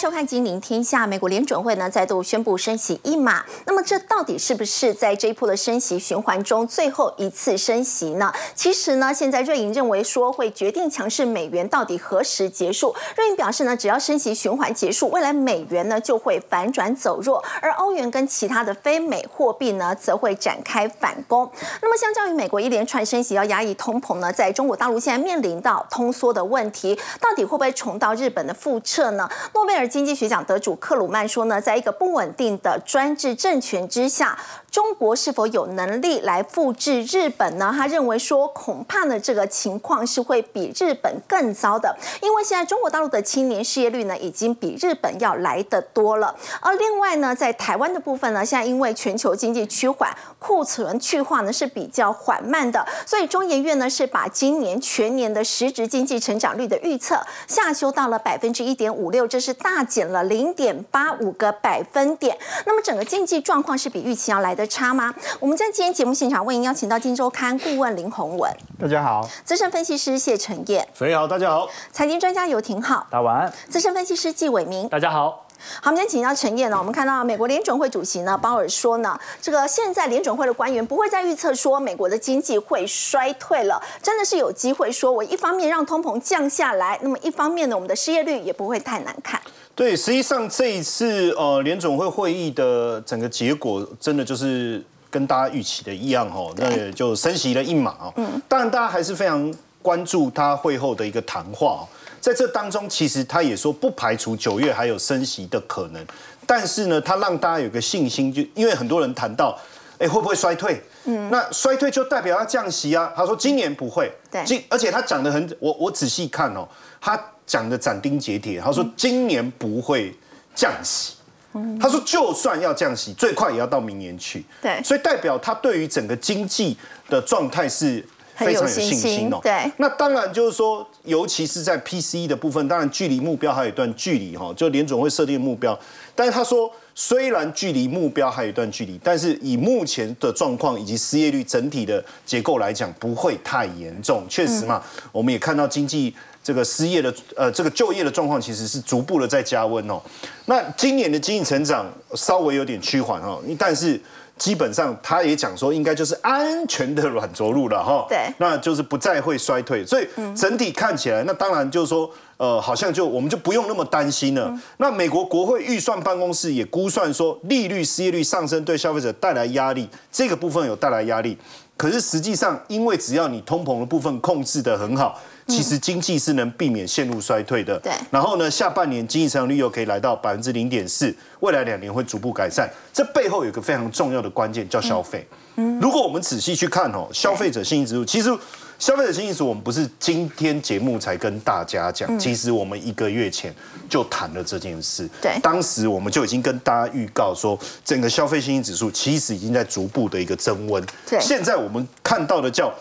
收看《金陵天下》。美国联准会呢再度宣布升息一码，那么这到底是不是在这一波的升息循环中最后一次升息呢？其实呢，现在瑞银认为说会决定强势美元到底何时结束。瑞银表示呢，只要升息循环结束，未来美元呢就会反转走弱，而欧元跟其他的非美货币呢则会展开反攻。那么，相较于美国一连串升息要压抑通膨呢，在中国大陆现在面临到通缩的问题，到底会不会重蹈日本的覆辙呢？诺贝尔经济学奖得主克鲁曼说呢，在一个不稳定的专制政权之下，中国是否有能力来复制日本呢？他认为说，恐怕呢这个情况是会比日本更糟的，因为现在中国大陆的青年失业率呢已经比日本要来得多了。而另外呢，在台湾的部分呢，现在因为全球经济趋缓，库存去化呢是比较缓慢的，所以中研院呢是把今年全年的实质经济成长率的预测下修到了百分之一点五六，这是。大减了零点八五个百分点，那么整个经济状况是比预期要来的差吗？我们在今天节目现场为您邀请到《金周刊》顾问林宏文，大家好；资深分析师谢承彦，所以好，大家好；财经专家游廷浩，大家晚安；资深分析师纪伟明，大家好。好，我们今天请到陈燕呢。我们看到美国联准会主席呢鲍尔说呢，这个现在联准会的官员不会再预测说美国的经济会衰退了，真的是有机会说，我一方面让通膨降下来，那么一方面呢，我们的失业率也不会太难看。对，实际上这一次呃联总会会议的整个结果，真的就是跟大家预期的一样哦，那也就升息了一码哦。嗯，当然大家还是非常关注他会后的一个谈话。在这当中，其实他也说不排除九月还有升息的可能，但是呢，他让大家有个信心，就因为很多人谈到，哎，会不会衰退？嗯，那衰退就代表要降息啊。他说今年不会，对，今而且他讲的很，我我仔细看哦，他讲的斩钉截铁，他说今年不会降息，他说就算要降息，最快也要到明年去。对，所以代表他对于整个经济的状态是。非常有信心哦。对，那当然就是说，尤其是在 PCE 的部分，当然距离目标还有一段距离哈。就联总会设定目标，但是他说，虽然距离目标还有一段距离，但是以目前的状况以及失业率整体的结构来讲，不会太严重。确实嘛，我们也看到经济这个失业的呃这个就业的状况，其实是逐步的在加温哦。那今年的经济成长稍微有点趋缓哦，但是。基本上，他也讲说，应该就是安全的软着陆了哈。对，那就是不再会衰退，所以整体看起来，那当然就是说，呃，好像就我们就不用那么担心了。那美国国会预算办公室也估算说，利率、失业率上升对消费者带来压力，这个部分有带来压力。可是实际上，因为只要你通膨的部分控制得很好。其实经济是能避免陷入衰退的。对。然后呢，下半年经济成长率又可以来到百分之零点四，未来两年会逐步改善。这背后有一个非常重要的关键，叫消费。嗯。如果我们仔细去看哦，消费者信心指数，其实消费者信心指数我们不是今天节目才跟大家讲，其实我们一个月前就谈了这件事。对。当时我们就已经跟大家预告说，整个消费信心指数其实已经在逐步的一个增温。对。现在我们看到的叫。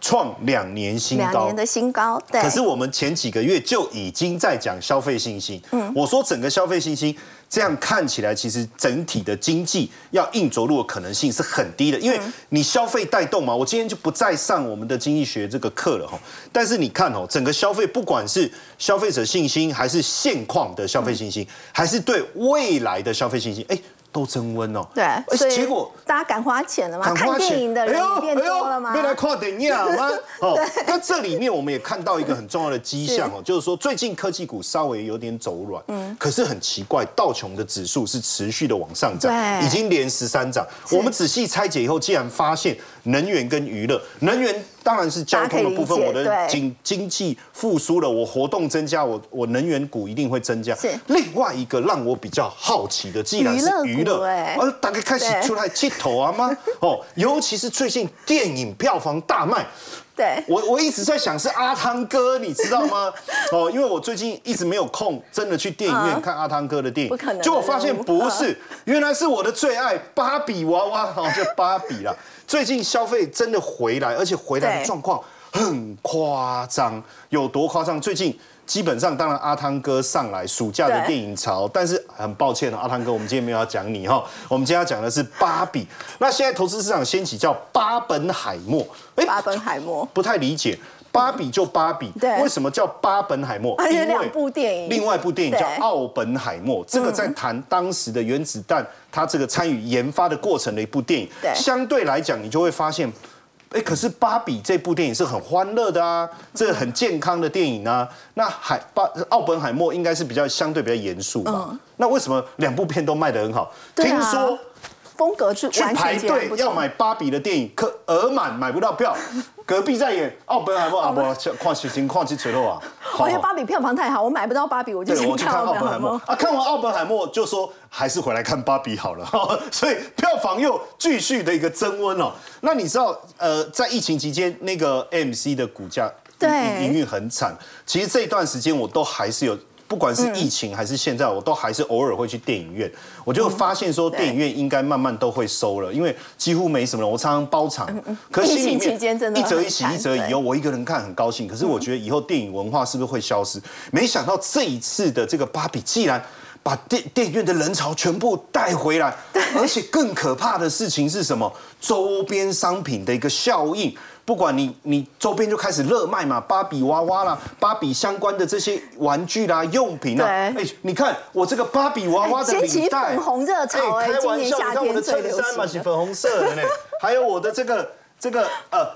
创两年新高，两年的新高。对。可是我们前几个月就已经在讲消费信心。嗯。我说整个消费信心这样看起来，其实整体的经济要硬着陆的可能性是很低的，因为你消费带动嘛。我今天就不再上我们的经济学这个课了哈。但是你看哦，整个消费不管是消费者信心，还是现况的消费信心，还是对未来的消费信心，哎。都增温哦，对，结果大家敢花钱了吗？看电影的人变多了吗？没来看电影吗？哦，那这里面我们也看到一个很重要的迹象哦，就是说最近科技股稍微有点走软，嗯，可是很奇怪，道琼的指数是持续的往上涨，已经连十三涨。我们仔细拆解以后，竟然发现能源跟娱乐，能源。当然是交通的部分，我的经经济复苏了，我活动增加，我我能源股一定会增加。是另外一个让我比较好奇的，既然是娱乐，而大概开始出来剃头啊吗？哦，尤其是最近电影票房大卖，对。我我一直在想是阿汤哥，你知道吗？哦，因为我最近一直没有空，真的去电影院看阿汤哥的电影，不可能，结果发现不是，原来是我的最爱芭比娃娃，哦，就芭比了。最近消费真的回来，而且回来的状况很夸张，有多夸张？最近基本上，当然阿汤哥上来暑假的电影潮，但是很抱歉阿汤哥，我们今天没有要讲你哈，我们今天要讲的是芭比。那现在投资市场掀起叫巴本海默，哎，巴本海默不太理解，芭比就芭比，对为什么叫巴本海默？因为两部电影另外一部电影叫对《奥本海默》，这个在谈当时的原子弹，它这个参与研发的过程的一部电影对。相对来讲，你就会发现。哎，可是芭比这部电影是很欢乐的啊，这很健康的电影啊。那海巴奥本海默应该是比较相对比较严肃吧？那为什么两部片都卖得很好？啊听说风格是去排队。要买芭比的电影，可额满买不到票。隔壁在演奥本海默啊，不，况且情况去垂落啊。好像芭比票房太好，我买不到芭比，我就，先去看奥本海默啊，看完奥本海默就说还是回来看芭比好了，所以票房又继续的一个增温哦。那你知道，呃，在疫情期间，那个 MC 的股价对营营运很惨。其实这一段时间我都还是有。不管是疫情还是现在，我都还是偶尔会去电影院。我就发现说，电影院应该慢慢都会收了，因为几乎没什么人。我常常包场，可是心里疫情期间真的面一折一喜，一折一忧。我一个人看很高兴，可是我觉得以后电影文化是不是会消失？没想到这一次的这个芭比，既然把电电影院的人潮全部带回来，而且更可怕的事情是什么？周边商品的一个效应。不管你你周边就开始热卖嘛，芭比娃娃啦，芭比相关的这些玩具啦、用品啦，对哎，你看我这个芭比娃娃的领带，粉红热潮哎开玩笑，你看我的衬衫嘛是粉红色的呢，还有我的这个这个呃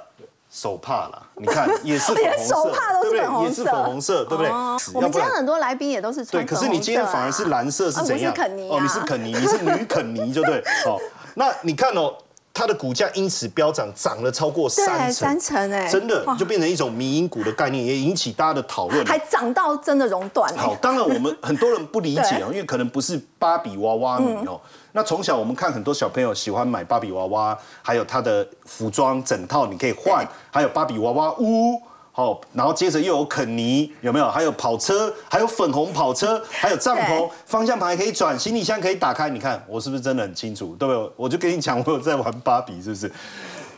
手帕啦，你看 也是粉红色，对不对也是粉红色，对不对？哦我们今天很多来宾也都是穿对，可是你今天反而是蓝色是怎样？哦我是肯尼啊哦，你是肯尼，你是女肯尼，就对。哦，那你看哦，它的股价因此飙涨，涨了超过三成，三成哎，真的就变成一种迷因股的概念，也引起大家的讨论。还涨到真的熔断哎好，当然我们很多人不理解对哦，因为可能不是芭比娃娃迷哦。那从小我们看很多小朋友喜欢买芭比娃娃，还有它的服装整套你可以换，还有芭比娃娃屋。好，然后接着又有肯尼，有没有？还有跑车，还有粉红跑车，还有帐篷，方向盘还可以转，行李箱可以打开。你看我是不是真的很清楚？对不对？我就跟你讲，我有在玩芭比，是不是？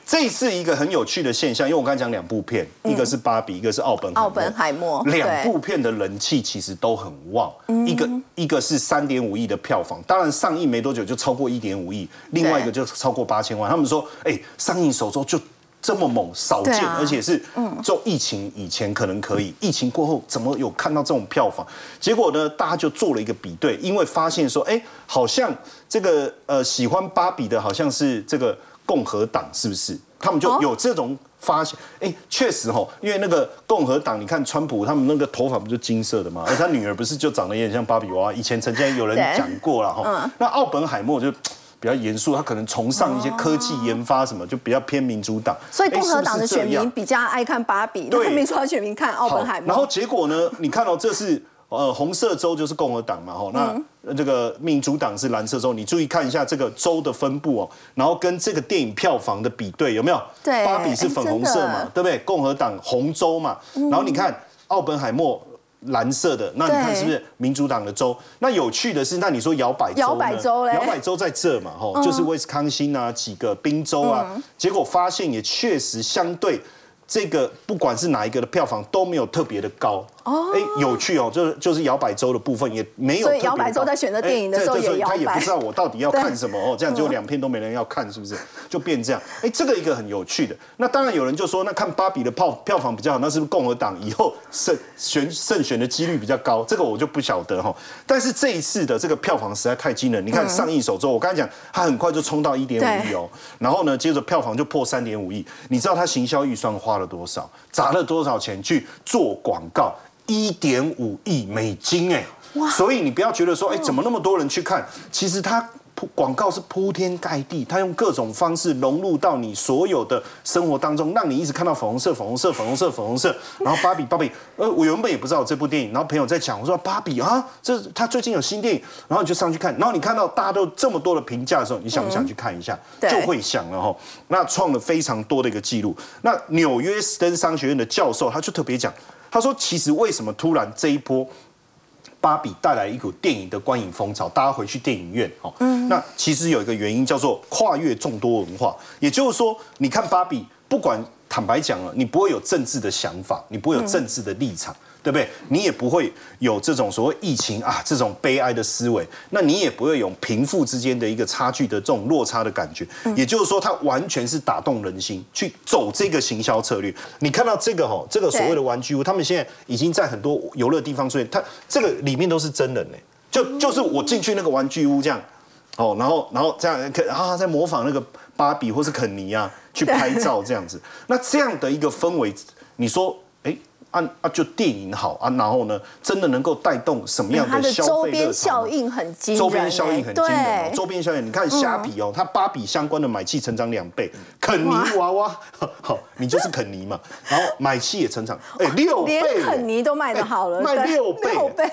这是一个很有趣的现象，因为我刚才讲两部片，一个是芭比，一个是奥本海默奥本海默两部片的人气其实都很旺，一个一个是三点五亿的票房，当然上映没多久就超过一点五亿，另外一个就超过八千万。他们说，哎，上映首周就这么猛，少见，啊而且是就疫情以前可能可以，疫情过后怎么有看到这种票房？结果呢，大家就做了一个比对，因为发现说，哎，好像这个呃喜欢芭比的好像是这个共和党，是不是？他们就哦有这种发现，哎，确实哈，因为那个共和党，你看川普他们那个头发不就金色的吗？而他女儿不是就长得有点像芭比娃娃？以前曾经有人对讲过了哈。那奥本海默就比较严肃，他可能崇尚一些科技研发什么，就比较偏民主党。所以共和哎党的选民比较爱看芭比，对那民主党选民看奥本海默。然后结果呢？你看哦，这是呃红色州就是共和党嘛，吼，那嗯这个民主党是蓝色州。你注意看一下这个州的分布哦，然后跟这个电影票房的比对有没有？对芭比是粉红色嘛对不对？共和党红州嘛，然后你看奥本海默。蓝色的，那你看是不是民主党的州？那有趣的是，那你说摇摆州呢？摇摆州摇摆州在这嘛，吼，就是威斯康星啊，几个宾州啊，结果发现也确实相对这个不管是哪一个的票房都没有特别的高。哦，哎，有趣哦，就是就是摇摆州的部分也没有。所以摇摆州在选择电影的时候也摇摆他也不知道我到底要看什么哦，这样就两片都没人要看，是不是？就变这样。哎，这个一个很有趣的。那当然有人就说，那看芭比的票票房比较好，那是不是共和党以后胜选胜选的几率比较高？这个我就不晓得哈。但是这一次的这个票房实在太惊人，你看上映首周，我刚才讲，它很快就冲到一点五亿哦，然后呢，接着票房就破三点五亿。你知道它行销预算花了多少？砸了多少钱去做广告？一点五亿美金哎！所以你不要觉得说，哎，怎么那么多人去看？其实它铺广告是铺天盖地，它用各种方式融入到你所有的生活当中，让你一直看到粉红色、粉红色、粉红色、粉红色。然后芭比，芭比，呃，我原本也不知道这部电影，然后朋友在讲，我说芭比啊，这他最近有新电影，然后你就上去看，然后你看到大家都这么多的评价的时候，你想不想去看一下？对就会想了哈。那创了非常多的一个记录。那纽约斯登商学院的教授他就特别讲，他说其实为什么突然这一波。芭比带来一股电影的观影风潮，大家回去电影院哦。那其实有一个原因叫做跨越众多文化，也就是说，你看芭比，不管坦白讲了，你不会有政治的想法，你不会有政治的立场，对不对？你也不会有这种所谓疫情啊这种悲哀的思维，那你也不会有贫富之间的一个差距的这种落差的感觉。也就是说，它完全是打动人心，去走这个行销策略。你看到这个哈，这个所谓的玩具屋，他们现在已经在很多游乐地方出现，它这个里面都是真人呢，就就是我进去那个玩具屋这样，哦，然后然后这样，然后在模仿那个芭比或是肯尼啊去拍照这样子。那这样的一个氛围，你说？啊啊！就电影好啊，然后呢，真的能够带动什么样的消费周边效应很惊人，周边效应很惊人。周边效应，你看虾皮哦，它芭比相关的买气成长两倍，肯尼娃娃，好，你就是肯尼嘛。然后买气也成长，哎，六倍，连肯尼都卖的好了，卖六倍。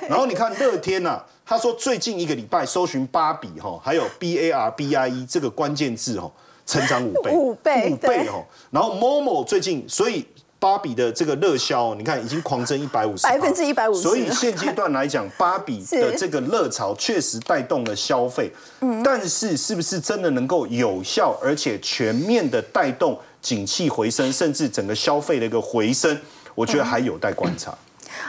然后你看乐天呐，他说最近一个礼拜搜寻芭比哈，还有 B A R B I E 这个关键字哦，成长五倍，五倍，五倍哦。然后 Momo 最近，所以。芭比的这个热销，你看已经狂增一百五十，百分之一百五十。所以现阶段来讲，芭比 的这个热潮确实带动了消费。嗯，但是是不是真的能够有效而且全面的带动景气回升，甚至整个消费的一个回升，我觉得还有待观察。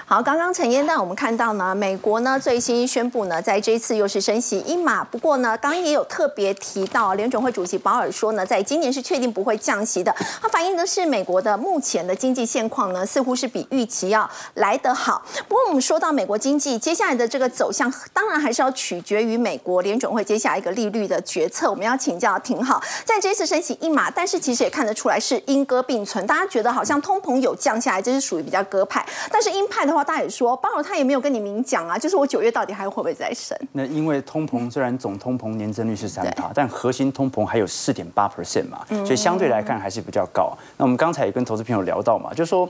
好，刚刚陈燕带我们看到呢，美国呢最新宣布呢，在这一次又是升息一码。不过呢，刚刚也有特别提到，联准会主席鲍尔说呢，在今年是确定不会降息的。它反映的是美国的目前的经济现况呢，似乎是比预期要来得好。不过我们说到美国经济接下来的这个走向，当然还是要取决于美国联准会接下来一个利率的决策。我们要请教挺好，在这次升息一码，但是其实也看得出来是鹰鸽并存。大家觉得好像通膨有降下来，这是属于比较鸽派，但是鹰派的话。大家也说，鲍尔他也没有跟你明讲啊，就是我九月到底还会不会再升？那因为通膨虽然总通膨年增率是三趴，但核心通膨还有四点八 percent 嘛，所以相对来看还是比较高。那我们刚才也跟投资朋友聊到嘛，就说，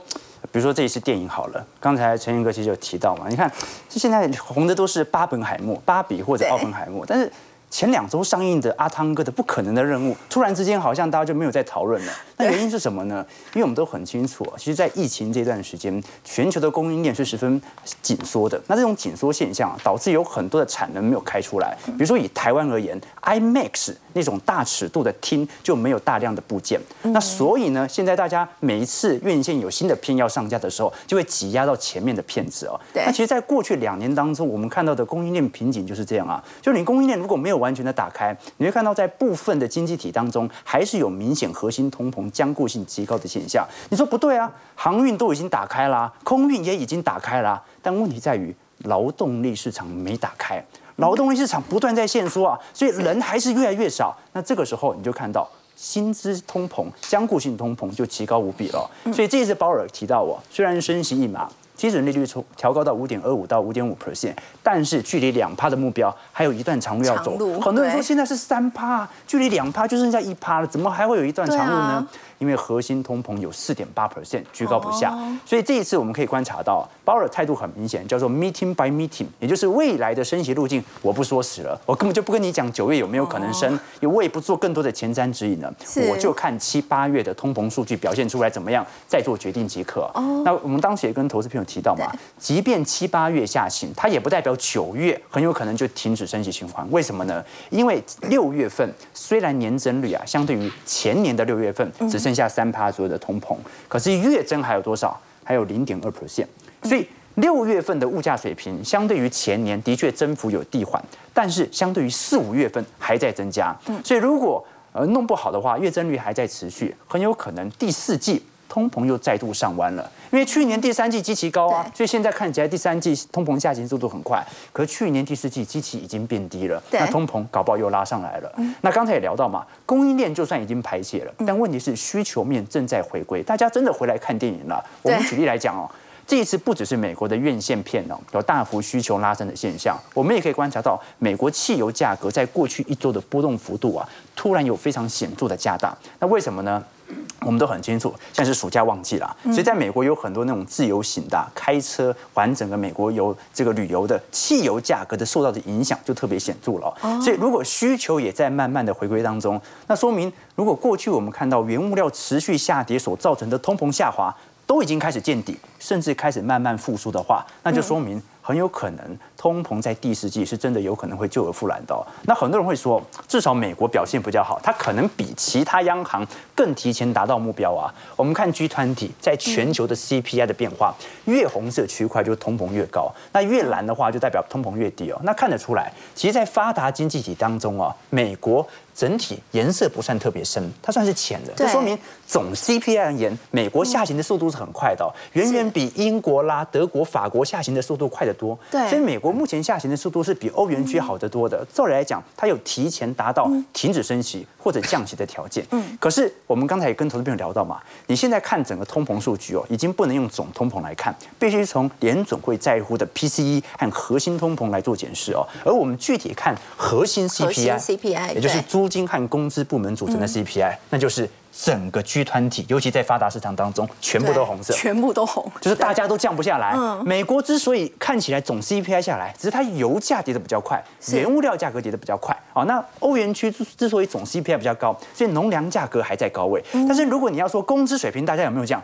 比如说这一次电影好了，刚才陈云哥其实有提到嘛，你看，现在红的都是巴本海默、芭比或者奥本海默，但是。前两周上映的阿汤哥的《不可能的任务》，突然之间好像大家就没有在讨论了。那原因是什么呢？因为我们都很清楚，其实，在疫情这段时间，全球的供应链是十分紧缩的。那这种紧缩现象导致有很多的产能没有开出来。比如说以台湾而言，IMAX 那种大尺度的厅就没有大量的部件。那所以呢，现在大家每一次院线有新的片要上架的时候，就会挤压到前面的片子哦。那其实，在过去两年当中，我们看到的供应链瓶颈就是这样啊。就你供应链如果没有完全的打开，你会看到在部分的经济体当中，还是有明显核心通膨、僵固性极高的现象。你说不对啊？航运都已经打开啦，空运也已经打开啦，但问题在于劳动力市场没打开，劳动力市场不断在限缩啊，所以人还是越来越少。那这个时候你就看到薪资通膨、僵固性通膨就极高无比了。所以这次鲍尔提到我，虽然升息一码。基准利率从调高到五点二五到五点五 percent，但是距离两趴的目标还有一段长路要走。很多人说现在是三趴，距离两趴就剩下一趴了，怎么还会有一段长路呢？因为核心通膨有四点八 percent 居高不下，所以这一次我们可以观察到，鲍尔态度很明显，叫做 meeting by meeting，也就是未来的升息路径，我不说死了，我根本就不跟你讲九月有没有可能升，也我也不做更多的前瞻指引了，我就看七八月的通膨数据表现出来怎么样，再做决定即可。那我们当时也跟投资朋友提到嘛，即便七八月下行，它也不代表九月很有可能就停止升息循环。为什么呢？因为六月份虽然年增率啊，相对于前年的六月份只剩下三趴左右的通膨，可是月增还有多少？还有零点二 percent。所以六月份的物价水平相对于前年的确增幅有递缓，但是相对于四五月份还在增加。所以如果呃弄不好的话，月增率还在持续，很有可能第四季。通膨又再度上弯了，因为去年第三季基期高啊，所以现在看起来第三季通膨下行速度很快。可是去年第四季基期已经变低了，那通膨搞不好又拉上来了。那刚才也聊到嘛，供应链就算已经排解了，但问题是需求面正在回归，大家真的回来看电影了。我们举例来讲哦，这一次不只是美国的院线片哦有大幅需求拉升的现象，我们也可以观察到美国汽油价格在过去一周的波动幅度啊，突然有非常显著的加大。那为什么呢？我们都很清楚，现在是暑假旺季了，所以在美国有很多那种自由行的、开车环整个美国游这个旅游的，汽油价格的受到的影响就特别显著了。所以如果需求也在慢慢的回归当中，那说明如果过去我们看到原物料持续下跌所造成的通膨下滑都已经开始见底，甚至开始慢慢复苏的话，那就说明很有可能通膨在第四季是真的有可能会救而复燃的。哦那很多人会说，至少美国表现比较好，它可能比其他央行更提前达到目标啊。我们看 G 团体在全球的 CPI 的变化，越红色区块就通膨越高，那越蓝的话就代表通膨越低哦。那看得出来，其实，在发达经济体当中啊，美国。整体颜色不算特别深，它算是浅的，这说明总 CPI 而言，美国下行的速度是很快的，远远比英国啦、德国、法国下行的速度快得多。对，所以美国目前下行的速度是比欧元区好得多的。照理来讲，它有提前达到停止升息或者降息的条件。嗯，可是我们刚才也跟投资朋友聊到嘛，你现在看整个通膨数据哦，已经不能用总通膨来看，必须从联总会在乎的 PCE 和核心通膨来做检视哦。而我们具体看核心 CPI，也就是租。租金和工资部门组成的 CPI，那就是整个 G 团体，尤其在发达市场当中，全部都红色，全部都红，就是大家都降不下来。美国之所以看起来总 CPI 下来，只是它油价跌得比较快，原物料价格跌得比较快。啊，那欧元区之所以总 CPI 比较高，所以农粮价格还在高位。但是如果你要说工资水平，大家有没有降？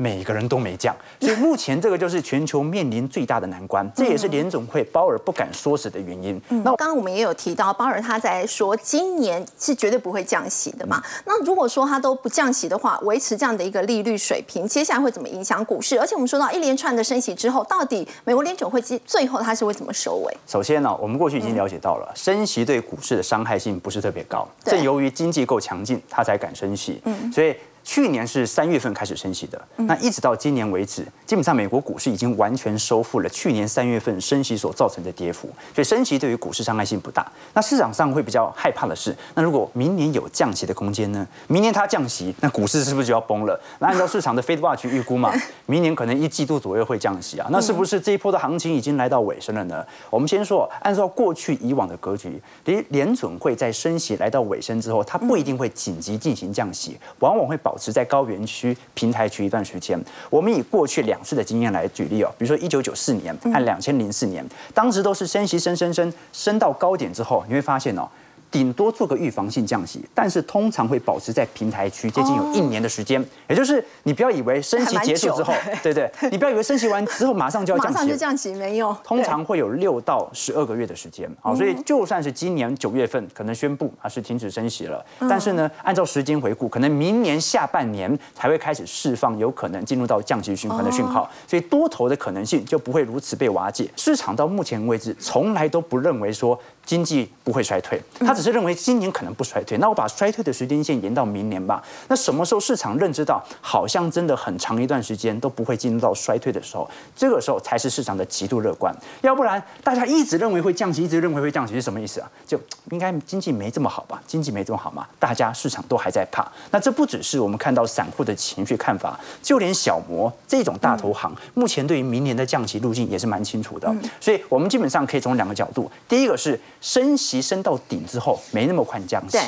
每个人都没降，所以目前这个就是全球面临最大的难关，这也是联总会鲍尔不敢说死的原因。那刚刚我们也有提到，鲍尔他在说今年是绝对不会降息的嘛？那如果说他都不降息的话，维持这样的一个利率水平，接下来会怎么影响股市？而且我们说到一连串的升息之后，到底美国联总会最后它是会怎么收尾？首先呢，我们过去已经了解到了，升息对股市的伤害性不是特别高，正由于经济够强劲，他才敢升息。嗯，所以。去年是三月份开始升息的，那一直到今年为止，基本上美国股市已经完全收复了去年三月份升息所造成的跌幅，所以升息对于股市伤害性不大。那市场上会比较害怕的是，那如果明年有降息的空间呢？明年它降息，那股市是不是就要崩了？那按照市场的 Fed Watch 预估嘛，明年可能一季度左右会降息啊，那是不是这一波的行情已经来到尾声了呢？我们先说，按照过去以往的格局，联联准会在升息来到尾声之后，它不一定会紧急进行降息，往往会保。持在高原区、平台区一段时间。我们以过去两次的经验来举例哦，比如说一九九四年和两千零四年，当时都是升息升升升升到高点之后，你会发现哦。顶多做个预防性降息，但是通常会保持在平台区接近有一年的时间，也就是你不要以为升息结束之后，对对，你不要以为升息完之后马上就要降息，马上就降息没有，通常会有六到十二个月的时间。好，所以就算是今年九月份可能宣布啊是停止升息了，但是呢，按照时间回顾，可能明年下半年才会开始释放有可能进入到降息循环的讯号，所以多头的可能性就不会如此被瓦解。市场到目前为止从来都不认为说。经济不会衰退，他只是认为今年可能不衰退。那我把衰退的时间线延到明年吧。那什么时候市场认知到好像真的很长一段时间都不会进入到衰退的时候，这个时候才是市场的极度乐观。要不然大家一直认为会降息，一直认为会降息是什么意思啊？就应该经济没这么好吧？经济没这么好吗？大家市场都还在怕。那这不只是我们看到散户的情绪看法，就连小摩这种大投行目前对于明年的降息路径也是蛮清楚的。所以我们基本上可以从两个角度，第一个是。升息升到顶之后没那么快降息。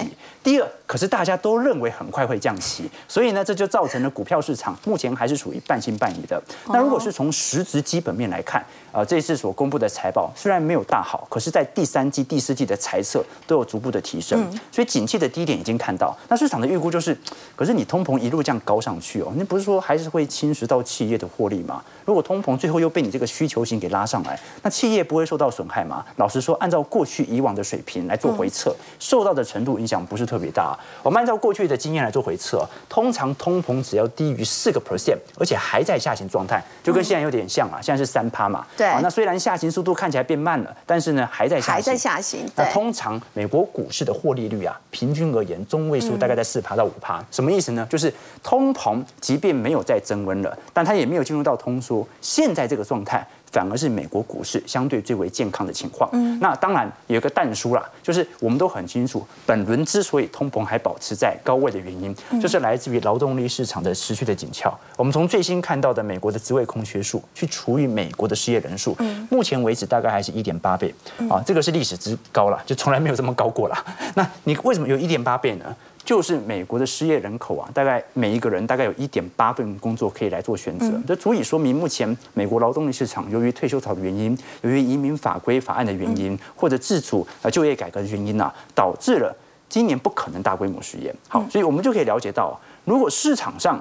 第二，可是大家都认为很快会降息，所以呢，这就造成了股票市场目前还是处于半信半疑的。那如果是从实质基本面来看，啊，这次所公布的财报虽然没有大好，可是在第三季、第四季的财测都有逐步的提升，所以景气的低点已经看到。那市场的预估就是，可是你通膨一路这样高上去哦，那不是说还是会侵蚀到企业的获利吗？如果通膨最后又被你这个需求型给拉上来，那企业不会受到损害吗？老实说，按照过去以往的水平来做回测，受到的程度影响不是特别大。我们按照过去的经验来做回测，通常通膨只要低于四个 percent，而且还在下行状态，就跟现在有点像啊，现在是三趴嘛。对。那虽然下行速度看起来变慢了，但是呢还在下行。还在下行。那通常美国股市的获利率啊，平均而言中位数大概在四趴到五趴。什么意思呢？就是通膨即便没有再增温了，但它也没有进入到通缩。现在这个状态。反而是美国股市相对最为健康的情况。嗯，那当然有一个淡书啦，就是我们都很清楚，本轮之所以通膨还保持在高位的原因，就是来自于劳动力市场的持续的紧俏。我们从最新看到的美国的职位空缺数去除以美国的失业人数，目前为止大概还是一点八倍啊，这个是历史之高了，就从来没有这么高过了。那你为什么有一点八倍呢？就是美国的失业人口啊，大概每一个人大概有一点八份工作可以来做选择，这足以说明目前美国劳动力市场由于退休潮的原因，由于移民法规法案的原因，或者自主啊就业改革的原因啊，导致了今年不可能大规模失业。好，所以我们就可以了解到，如果市场上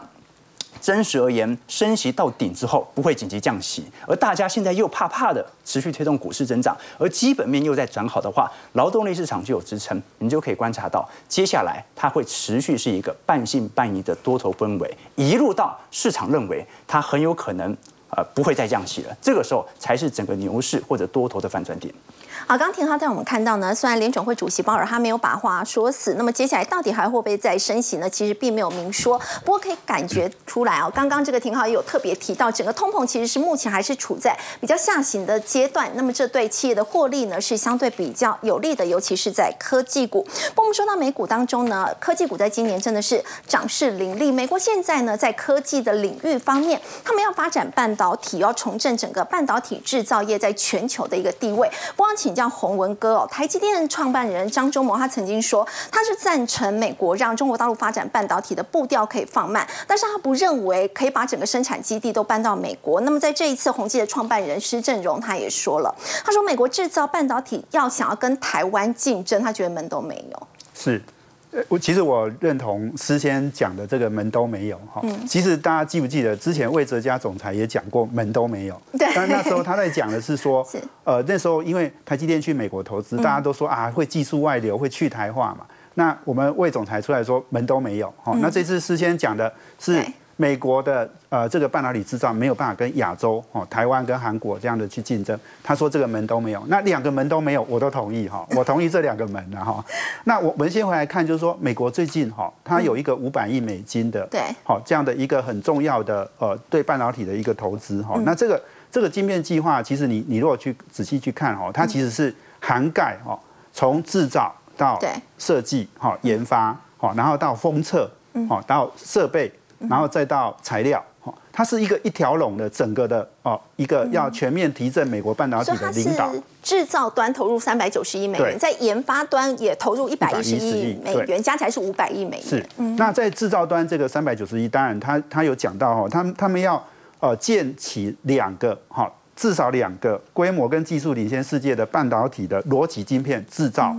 真实而言，升息到顶之后不会紧急降息，而大家现在又怕怕的持续推动股市增长，而基本面又在转好的话，劳动力市场就有支撑，你就可以观察到，接下来它会持续是一个半信半疑的多头氛围，一路到市场认为它很有可能呃不会再降息了，这个时候才是整个牛市或者多头的反转点。好，刚刚田浩带我们看到呢，虽然联准会主席鲍尔他没有把话说死，那么接下来到底还会不会再升息呢？其实并没有明说，不过可以感觉出来哦。刚刚这个田浩也有特别提到，整个通膨其实是目前还是处在比较下行的阶段，那么这对企业的获利呢是相对比较有利的，尤其是在科技股。不过我们说到美股当中呢，科技股在今年真的是涨势凌厉。美国现在呢在科技的领域方面，他们要发展半导体，要重振整个半导体制造业在全球的一个地位。不光请教洪文哥哦，台积电创办人张忠谋他曾经说，他是赞成美国让中国大陆发展半导体的步调可以放慢，但是他不认为可以把整个生产基地都搬到美国。那么在这一次宏基的创办人施正荣他也说了，他说美国制造半导体要想要跟台湾竞争，他觉得门都没有。是。呃，我其实我认同诗仙讲的这个门都没有哈。其实大家记不记得之前魏哲家总裁也讲过门都没有。对。但那时候他在讲的是说，呃，那时候因为台积电去美国投资，大家都说啊会技术外流，会去台化嘛。那我们魏总裁出来说门都没有。哈。那这次诗仙讲的是。美国的呃这个半导体制造没有办法跟亚洲哦台湾跟韩国这样的去竞争，他说这个门都没有，那两个门都没有，我都同意哈，我同意这两个门的哈。那我们先回来看，就是说美国最近哈，它有一个五百亿美金的对，好这样的一个很重要的呃对半导体的一个投资哈。那这个这个晶片计划，其实你你如果去仔细去看哈，它其实是涵盖哈从制造到设计哈研发哈，然后到封测哦到设备。然后再到材料，哈，它是一个一条龙的整个的哦，一个要全面提振美国半导体的领导。制造端投入三百九十亿美元，在研发端也投入一百一十亿美元，加起来是五百亿美元。是，那在制造端这个三百九十亿，当然他他有讲到哈，他们他们要呃建起两个哈，至少两个规模跟技术领先世界的半导体的逻辑晶片制造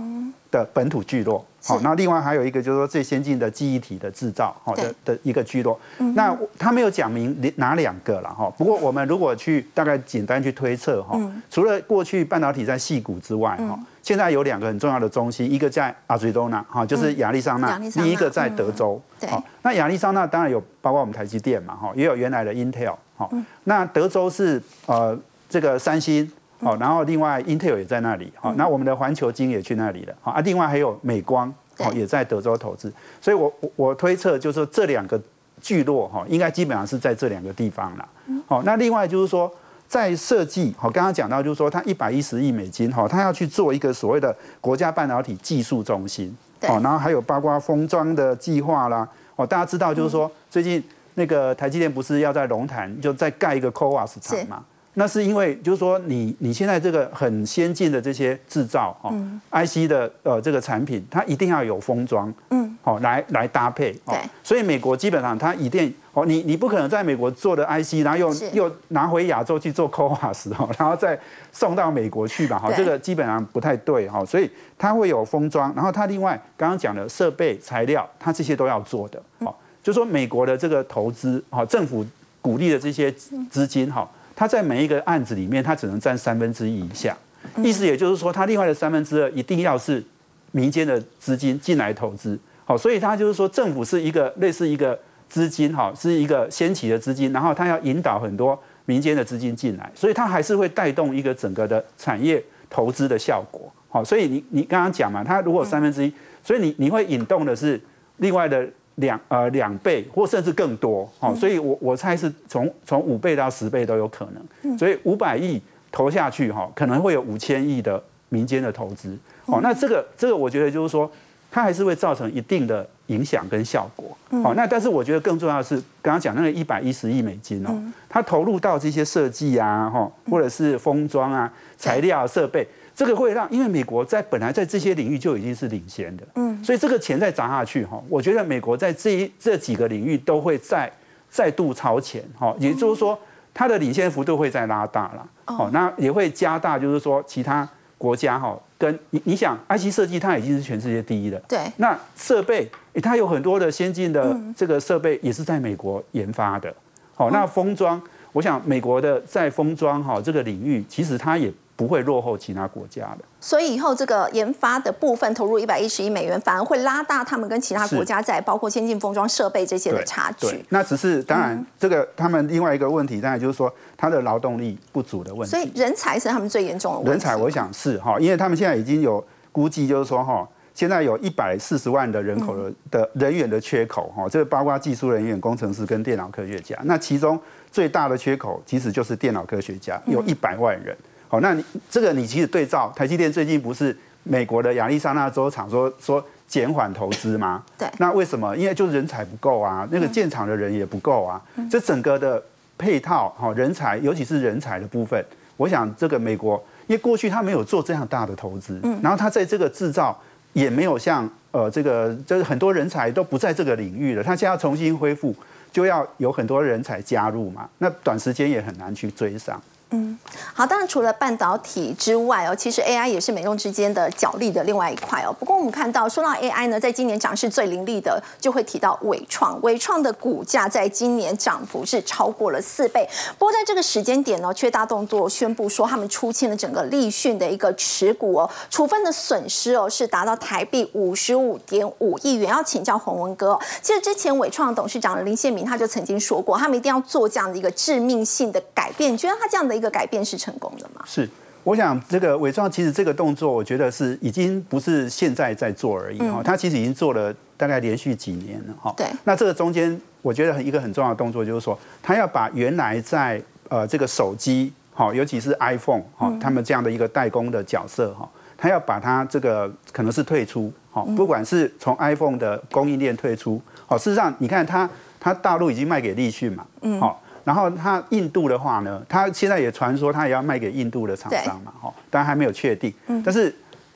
的本土聚落。好，那另外还有一个就是说最先进的记忆体的制造，好的的一个聚落。那他没有讲明哪两个了哈。不过我们如果去大概简单去推测哈，除了过去半导体在细谷之外哈，现在有两个很重要的中心，一个在阿兹多纳哈，就是亚利桑那，另一个在德州。对。那亚利桑那当然有包括我们台积电嘛哈，也有原来的 Intel 哈。那德州是呃这个三星。好，然后另外 Intel 也在那里，好，那我们的环球金也去那里了，好啊，另外还有美光，好也在德州投资，所以我我我推测就是说这两个聚落哈，应该基本上是在这两个地方了，好，那另外就是说在设计，好，刚刚讲到就是说它一百一十亿美金，哈，它要去做一个所谓的国家半导体技术中心，好，然后还有包括封装的计划啦，哦，大家知道就是说最近那个台积电不是要在龙潭就再盖一个 CoWAS 厂嘛？那是因为，就是说，你你现在这个很先进的这些制造哦，IC 的呃这个产品，它一定要有封装，嗯，好来来搭配，对，所以美国基本上它一定哦，你你不可能在美国做的 IC，然后又又拿回亚洲去做 CoWAS 哦，然后再送到美国去吧，哈，这个基本上不太对哈，所以它会有封装，然后它另外刚刚讲的设备材料，它这些都要做的，好，就说美国的这个投资，好，政府鼓励的这些资金，哈。它在每一个案子里面，他只能占三分之一以下，意思也就是说，他另外的三分之二一定要是民间的资金进来投资，好，所以他就是说，政府是一个类似一个资金，哈，是一个先起的资金，然后他要引导很多民间的资金进来，所以它还是会带动一个整个的产业投资的效果，好，所以你你刚刚讲嘛，它如果三分之一，所以你你会引动的是另外的。两呃两倍或甚至更多，好，所以我我猜是从从五倍到十倍都有可能，所以五百亿投下去哈，可能会有五千亿的民间的投资，哦，那这个这个我觉得就是说，它还是会造成一定的影响跟效果，好，那但是我觉得更重要的是刚刚讲那个一百一十亿美金哦，它投入到这些设计啊，哈，或者是封装啊、材料设备。这个会让，因为美国在本来在这些领域就已经是领先的，嗯，所以这个钱再砸下去哈，我觉得美国在这一这几个领域都会再再度超前哈，也就是说它的领先幅度会再拉大了，哦，那也会加大，就是说其他国家哈，跟你你想，IC 设计它已经是全世界第一了。对。那设备，它有很多的先进的这个设备也是在美国研发的。好，那封装，我想美国的在封装哈这个领域，其实它也。不会落后其他国家的，所以以后这个研发的部分投入一百一十亿美元，反而会拉大他们跟其他国家在包括先进封装设备这些的差距。那只是当然，这个他们另外一个问题，当然就是说他的劳动力不足的问题。所以人才是他们最严重的问题。人才，我想是哈，因为他们现在已经有估计，就是说哈，现在有一百四十万的人口的的人员的缺口哈，这个包括技术人员、工程师跟电脑科学家。那其中最大的缺口其实就是电脑科学家，有一百万人。好，那你这个你其实对照台积电最近不是美国的亚利桑那州厂说说减缓投资吗？对，那为什么？因为就是人才不够啊，那个建厂的人也不够啊，这整个的配套哈人才，尤其是人才的部分，我想这个美国，因为过去他没有做这样大的投资，嗯，然后他在这个制造也没有像呃这个就是很多人才都不在这个领域了，他现在要重新恢复，就要有很多人才加入嘛，那短时间也很难去追上。嗯，好，当然除了半导体之外哦，其实 AI 也是美中之间的角力的另外一块哦。不过我们看到，说到 AI 呢，在今年涨势最凌厉的，就会提到伟创。伟创的股价在今年涨幅是超过了四倍。不过在这个时间点呢，却大动作宣布说他们出清了整个立讯的一个持股哦，处分的损失哦是达到台币五十五点五亿元。要请教洪文哥，其实之前伟创董事长林宪明他就曾经说过，他们一定要做这样的一个致命性的改变。觉得他这样的一个改变是成功的吗？是，我想这个伟创其实这个动作，我觉得是已经不是现在在做而已哈，他其实已经做了大概连续几年了哈。对。那这个中间，我觉得一个很重要的动作就是说，他要把原来在呃这个手机哈，尤其是 iPhone 哈，他们这样的一个代工的角色哈，他要把它这个可能是退出哈，不管是从 iPhone 的供应链退出，好，事实上你看他他大陆已经卖给立讯嘛，嗯，好。然后它印度的话呢，它现在也传说它也要卖给印度的厂商嘛，哈，当然还没有确定。但是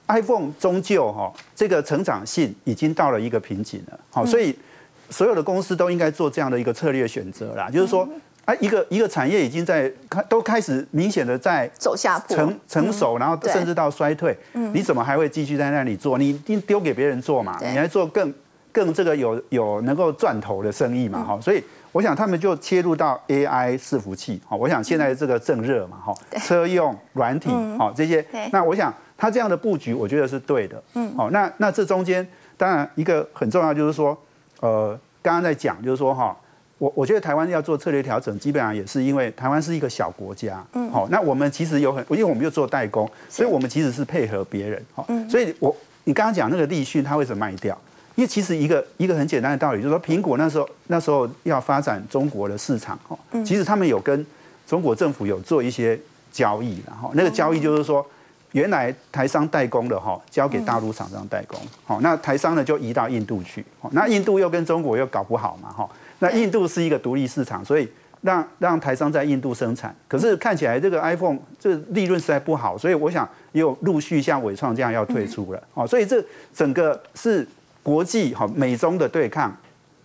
iPhone 终究哈，这个成长性已经到了一个瓶颈了，好，所以所有的公司都应该做这样的一个策略选择啦，就是说，啊，一个一个产业已经在开都开始明显的在走下坡。成成熟，然后甚至到衰退，你怎么还会继续在那里做？你一定丢给别人做嘛，你还做更更这个有有能够赚头的生意嘛，哈，所以。我想他们就切入到 AI 伺服器，好，我想现在这个正热嘛，哈，车用软体，好这些，那我想他这样的布局，我觉得是对的，嗯，好，那那这中间当然一个很重要就是说，呃，刚刚在讲就是说哈，我我觉得台湾要做策略调整，基本上也是因为台湾是一个小国家，嗯，好，那我们其实有很，因为我们又做代工，所以我们其实是配合别人，好，所以我你刚刚讲那个立讯，他为什么卖掉？因为其实一个一个很简单的道理，就是说苹果那时候那时候要发展中国的市场哦，其实他们有跟中国政府有做一些交易，然后那个交易就是说，原来台商代工的哈，交给大陆厂商代工，好，那台商呢就移到印度去，那印度又跟中国又搞不好嘛，哈，那印度是一个独立市场，所以让让台商在印度生产，可是看起来这个 iPhone 这利润实在不好，所以我想又陆续像伟创这样要退出了，哦，所以这整个是。国际哈美中的对抗，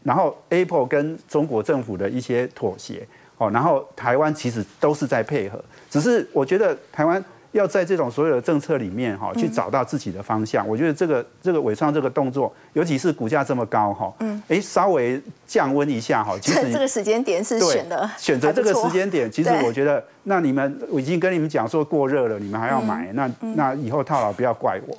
然后 Apple 跟中国政府的一些妥协，哦，然后台湾其实都是在配合，只是我觉得台湾要在这种所有的政策里面哈，去找到自己的方向。我觉得这个这个伟创这个动作，尤其是股价这么高哈，嗯，哎，稍微降温一下哈，其实这个时间点是选的，选择这个时间点，其实我觉得，那你们我已经跟你们讲说过热了，你们还要买，那那以后套牢不要怪我。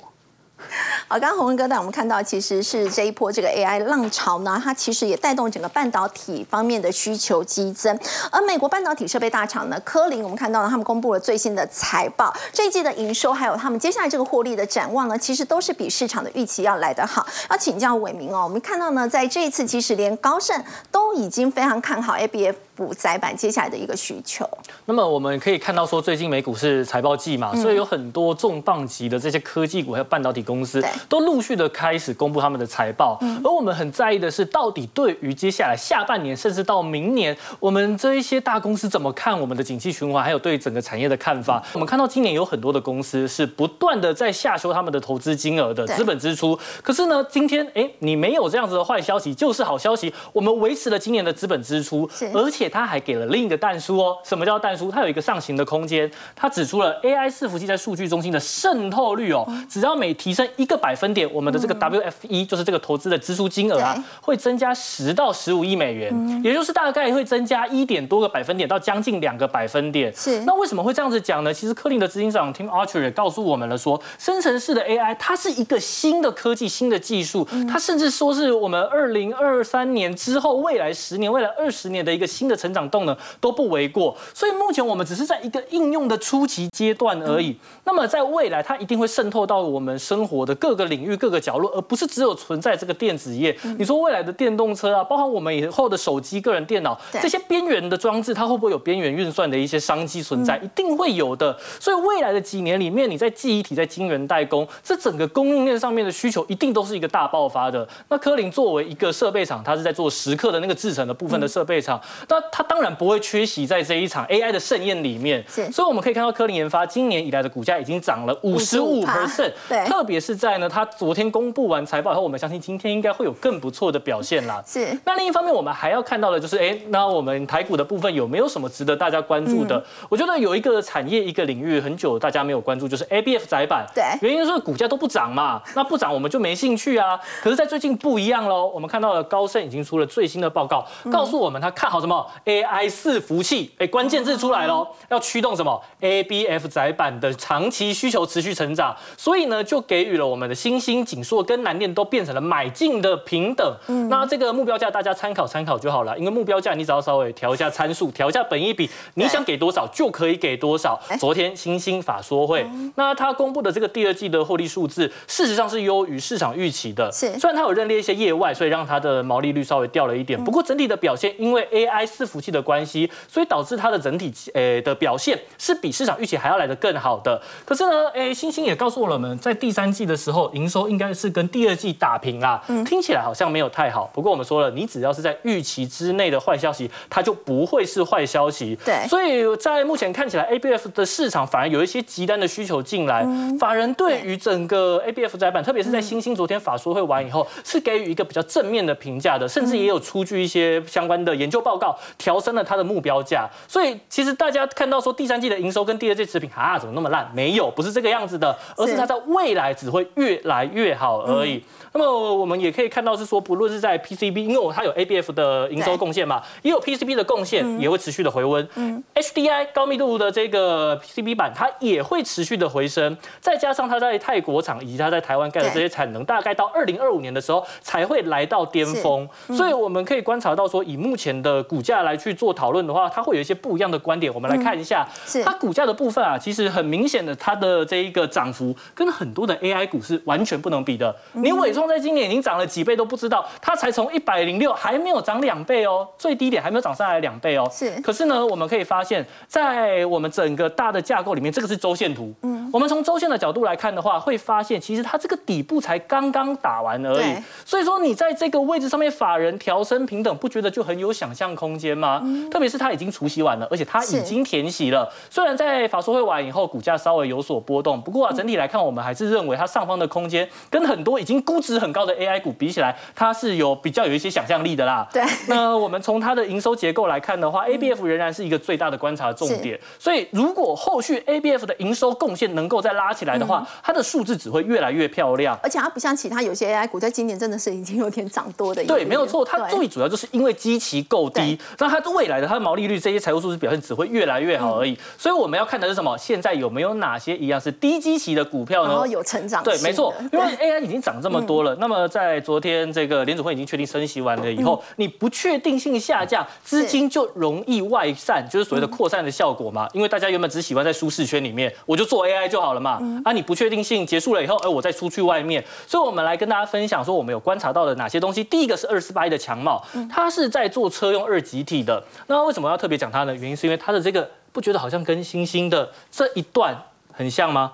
好，刚刚洪文哥带我们看到，其实是这一波这个 AI 浪潮呢，它其实也带动整个半导体方面的需求激增。而美国半导体设备大厂呢，科林，我们看到呢，他们公布了最新的财报，这一季的营收还有他们接下来这个获利的展望呢，其实都是比市场的预期要来得好。要请教伟明哦，我们看到呢，在这一次，其实连高盛都已经非常看好 ABF。补载板接下来的一个需求。那么我们可以看到说，最近美股是财报季嘛，所以有很多重磅级的这些科技股还有半导体公司都陆续的开始公布他们的财报。而我们很在意的是，到底对于接下来下半年甚至到明年，我们这一些大公司怎么看我们的景气循环，还有对整个产业的看法？我们看到今年有很多的公司是不断的在下修他们的投资金额的资本支出。可是呢，今天哎，你没有这样子的坏消息，就是好消息。我们维持了今年的资本支出，而且。且他还给了另一个弹书哦。什么叫弹书？它有一个上行的空间。他指出了 AI 伺服器在数据中心的渗透率哦，只要每提升一个百分点，我们的这个 WFE 就是这个投资的支出金额啊，会增加十到十五亿美元，也就是大概会增加一点多个百分点到将近两个百分点。是。那为什么会这样子讲呢？其实科林的执行长 Tim Archer 也告诉我们了，说生成式的 AI 它是一个新的科技、新的技术，它甚至说是我们二零二三年之后未来十年、未来二十年的一个新的成长动能都不为过。所以目前我们只是在一个应用的初期阶段而已。那么在未来，它一定会渗透到我们生活的各个领域、各个角落，而不是只有存在这个电子业。你说未来的电动车啊，包含我们以后的手机、个人电脑这些边缘的装置，它会不会有边缘运算的一些商机存在？一定会有的。所以未来的几年里面，你在记忆体、在晶圆代工，这整个供应链上面的需求一定都是一个大爆发的。那科林作为一个设备厂，它是在做时刻的那个制成的部分的设备厂，那它当然不会缺席在这一场 AI 的盛宴里面。所以我们可以看到科林研发今年以来的股价已经涨了五十五 percent，对，特别是在呢，它昨天公布完财报以后，我们相信今天应该会有更不错的表现啦。是。那另一方面，我们还要看到的就是，哎，那我们台股的部分有没有什么值得大家关注的？我觉得有一个产业一个领域很久大家没有关注，就是 ABF 窄板。对。原因是股价都不涨嘛，那不涨我们就没兴趣啊。可是，在最近不一样喽，我们看到了高盛已经出了最新的报告，告诉我们他看好什么 AI 四服器，哎，关键字出来喽，要驱动什么 ABF 窄板的长期需求持续成长，所以呢，就给予了我们的新兴、锦硕跟南电都变成了买进的平等。嗯那这个目标价大家参考参考就好了，因为目标价你只要稍微调一下参数，调一下本益比，你想给多少就可以给多少。昨天新兴法说会，那他公布的这个第二季的获利数字，事实上是优于市场预期的。是，虽然他有认列一些业外，所以让他的毛利率稍微掉了一点，不过整体的表现，因为 AI 伺服器的关系，所以导致它的整体诶的表现是比市场预期还要来得更好的。可是呢，诶，星星也告诉我们，在第三季的时候，营收应该是跟第二季打平啦。嗯，听起来好像没有太好。不过我们说了，你只要是在预期之内的坏消息，它就不会是坏消息。对，所以在目前看起来，ABF 的市场反而有一些极端的需求进来。法人对于整个 ABF 窄板，特别是在星星昨天法说会完以后，是给予一个比较正面的评价的，甚至也有出具一些相关的研究报告，调升了它的目标价。所以其实大家看到说第三季的营收跟第二季持平啊，怎么那么烂？没有，不是这个样子的，而是它在未来只会越来越好而已。那么我们也可以看到是说，不论是在 PCB，因为它有 ABF 的营收贡献嘛，也有 PCB 的贡献，也会持续的回温。嗯，HDI 高密度的这个 PCB 板，它也会持续的回升。再加上它在泰国厂以及它在台湾盖的这些产能，大概到二零二五年的时候才会来到巅峰。所以我们可以观察到说，以目前的股价来去做讨论的话，它会有一些不一样的观点。我们来看一下，它股价的部分啊，其实很明显的，它的这一个涨幅跟很多的 AI 股是完全不能比的。你伟创在今年已经涨了几倍都不知道，它才从一百零六还没有涨两倍哦，最低点还没有涨上来两倍哦。是，可是呢，我们可以发现，在我们整个大的架构里面，这个是周线图。嗯，我们从周线的角度来看的话，会发现其实它这个底部才刚刚打完而已。所以说，你在这个位置上面，法人调升平等，不觉得就很有想象空间吗？嗯特别是它已经除息完了，而且它已经填息了。虽然在法说会完以后，股价稍微有所波动，不过啊，整体来看，我们还是认为它上方的空间跟很多已经估值很高的 AI 股比起来，它是有比较有一些想象力的啦。对。那我们从它的营收结构来看的话，ABF 仍然是一个最大的观察重点。所以，如果后续 ABF 的营收贡献能够再拉起来的话，它的数字只会越来越漂亮。而且它不像其他有些 AI 股，在今年真的是已经有点涨多的。对，没有错。它最主要就是因为基期够低，那它未来的它的毛利率这些财务数字表现只会越来越好而已。所以我们要看的是什么？现在有没有哪些一样是低基期的股票呢？然后有成长。对，没错。因为 AI 已经涨这么多了，那么在昨天这个联储会已经确定升息完了以后，你不确定性下降，资金就容易外散，就是所谓的扩散的效果嘛。因为大家原本只喜欢在舒适圈里面，我就做 AI 就好了嘛。啊，你不确定性结束了以后，哎，我再出去外面。所以我们来跟大家分享说，我们有观察到的哪些东西。第一个是二四八一的强茂，它是在做车用二级体的。那为什么要特别讲它呢？原因是因为它的这个不觉得好像跟星星的这一段很像吗？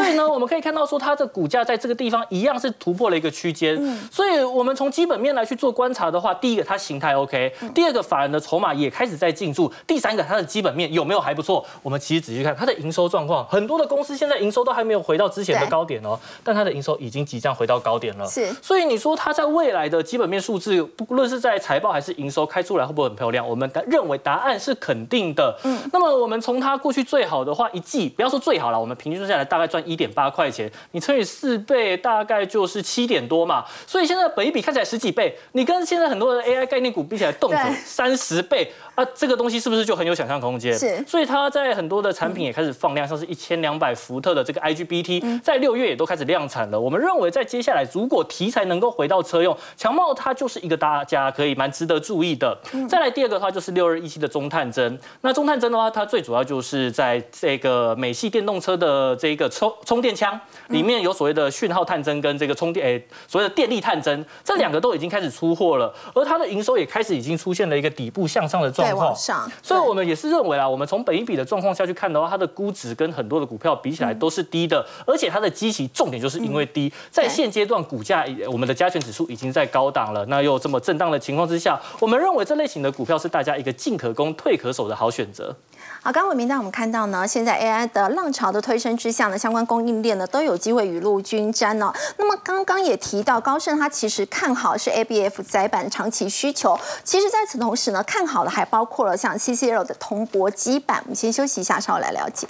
所以呢，我们可以看到说它的股价在这个地方一样是突破了一个区间。所以我们从基本面来去做观察的话，第一个它形态 OK，第二个法人的筹码也开始在进驻，第三个它的基本面有没有还不错？我们其实仔细看它的营收状况，很多的公司现在营收都还没有回到之前的高点哦，但它的营收已经即将回到高点了。是，所以你说它在未来的基本面数字，不论是在财报还是营收开出来会不会很漂亮？我们认为答案是肯定的。嗯，那么我们从它过去最好的话，一季不要说最好了，我们平均算下来大概赚一点八块钱，你乘以四倍，大概就是七点多嘛。所以现在本一比看起来十几倍，你跟现在很多的 AI 概念股比起来，动辄三十倍啊，这个东西是不是就很有想象空间？是。所以它在很多的产品也开始放量，像是一千两百伏特的这个 IGBT，在六月也都开始量产了。我们认为在接下来，如果题材能够回到车用，强茂它就是一个大家可以蛮值得注意的。再来第二个的话，就是六二一七的中探针。那中探针的话，它最主要就是在这个美系电动车的这个充充电枪里面有所谓的讯号探针跟这个充电诶所谓的电力探针，这两个都已经开始出货了，而它的营收也开始已经出现了一个底部向上的状况。上，所以我们也是认为啊，我们从本一比的状况下去看的话，它的估值跟很多的股票比起来都是低的，而且它的基期重点就是因为低，在现阶段股价我们的加权指数已经在高档了，那又这么震荡的情况之下，我们认为这类型的股票是大家一个进可攻退可守的好选择。好，刚伟明单我们看到呢，现在 AI 的浪潮的推升之下呢，相关供应链呢都有机会雨露均沾呢。那么刚刚也提到高盛，它其实看好是 ABF 窄板长期需求。其实在此同时呢，看好的还包括了像 CCL 的铜箔基板。我们先休息一下，稍后来了解。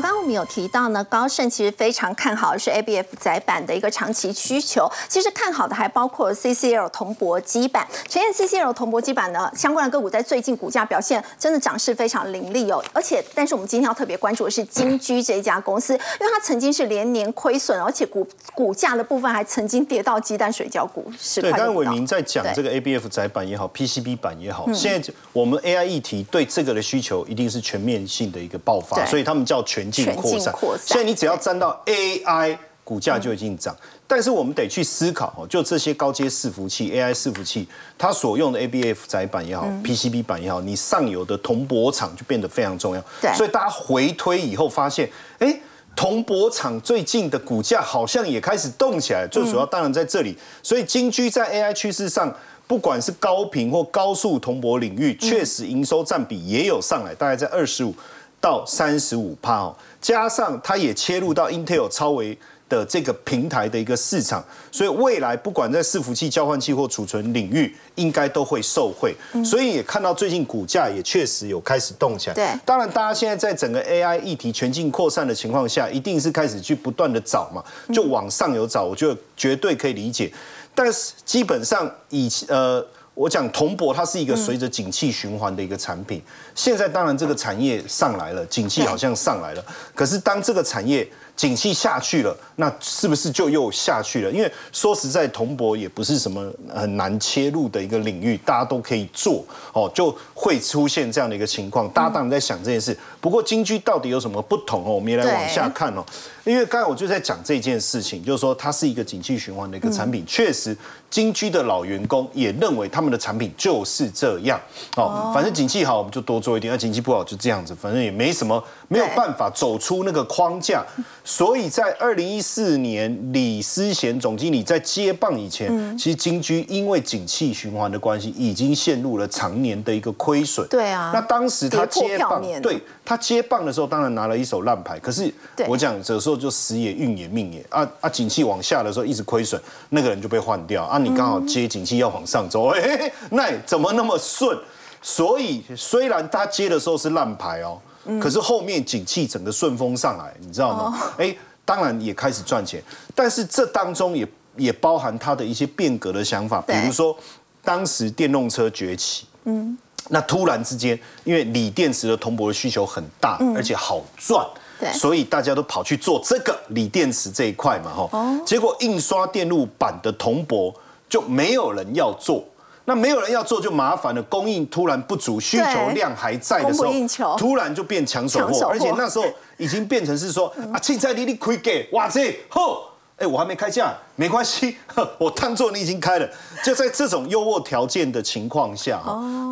刚刚们有提到呢，高盛其实非常看好的是 ABF 窄板的一个长期需求。其实看好的还包括 CCL 铜箔基板。呈现 CCL 铜箔基板呢，相关的个股在最近股价表现真的涨势非常凌厉哦。而且，但是我们今天要特别关注的是金居这一家公司，因为它曾经是连年亏损，而且股股价的部分还曾经跌到鸡蛋水饺股。对，刚刚伟明在讲这个 ABF 窄板也好，PCB 板也好，现在我们 AI 议题对这个的需求一定是全面性的一个爆发，所以他们叫全。全境扩散，现在你只要沾到 AI，股价就已经涨。但是我们得去思考哦，就这些高阶伺服器、AI 伺服器，它所用的 ABF 载板也好，PCB 板也好，你上游的铜箔厂就变得非常重要。对，所以大家回推以后发现，哎，铜箔厂最近的股价好像也开始动起来。最主要当然在这里，所以金居在 AI 趋势上，不管是高频或高速铜箔领域，确实营收占比也有上来，大概在二十五。到三十五帕哦，加上它也切入到 Intel 超微的这个平台的一个市场，所以未来不管在伺服器、交换器或储存领域，应该都会受惠。所以也看到最近股价也确实有开始动起来。对，当然大家现在在整个 AI 议题全境扩散的情况下，一定是开始去不断的找嘛，就往上游找，我觉得绝对可以理解。但是基本上以呃。我讲铜箔，它是一个随着景气循环的一个产品。现在当然这个产业上来了，景气好像上来了。可是当这个产业景气下去了，那是不是就又下去了？因为说实在，铜箔也不是什么很难切入的一个领域，大家都可以做哦，就会出现这样的一个情况。大家当然在想这件事。不过金居到底有什么不同哦？我们也来往下看哦。因为刚才我就在讲这件事情，就是说它是一个景气循环的一个产品，确实。金居的老员工也认为他们的产品就是这样哦，反正景气好我们就多做一点，那景气不好就这样子，反正也没什么，没有办法走出那个框架。所以在二零一四年，李思贤总经理在接棒以前，其实金居因为景气循环的关系，已经陷入了常年的一个亏损。对啊，那当时他接棒，对他接棒的时候，当然拿了一手烂牌。可是我讲有时候就时也运也命也啊啊，景气往下的时候一直亏损，那个人就被换掉啊。你刚好接景气要往上走，哎，那怎么那么顺？所以虽然他接的时候是烂牌哦，可是后面景气整个顺风上来，你知道吗？哎，当然也开始赚钱，但是这当中也也包含他的一些变革的想法，比如说当时电动车崛起，嗯，那突然之间，因为锂电池的铜箔的需求很大，而且好赚。所以大家都跑去做这个锂电池这一块嘛，哈，结果印刷电路板的铜箔就没有人要做，那没有人要做就麻烦了，供应突然不足，需求量还在的时候，突然就变抢手货，而且那时候已经变成是说啊，现在你你亏给哇塞吼。哎，我还没开价，没关系，我当做你已经开了。就在这种优渥条件的情况下，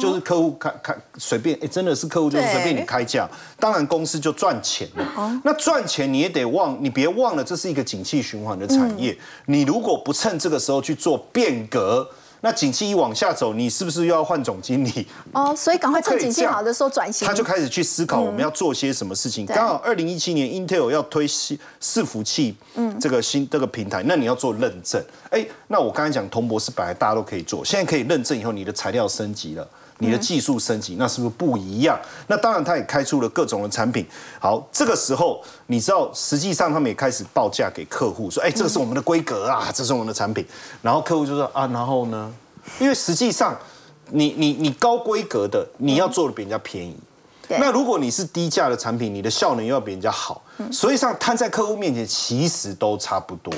就是客户开开随便，哎，真的是客户就是随便你开价，当然公司就赚钱了。那赚钱你也得忘，你别忘了这是一个景气循环的产业，你如果不趁这个时候去做变革。那景气一往下走，你是不是又要换总经理？哦，所以赶快趁景气好的时候转型。他就开始去思考我们要做些什么事情。刚好二零一七年，Intel 要推伺伺服器，嗯，这个新这个平台，那你要做认证。哎，那我刚才讲铜博士本来大家都可以做，现在可以认证以后，你的材料升级了。你的技术升级，那是不是不一样？那当然，他也开出了各种的产品。好，这个时候你知道，实际上他们也开始报价给客户，说：“哎，这个是我们的规格啊，这是我们的产品。”然后客户就说：“啊，然后呢？因为实际上，你你你高规格的，你要做的比人家便宜。那如果你是低价的产品，你的效能又要比人家好，所以上摊在客户面前其实都差不多。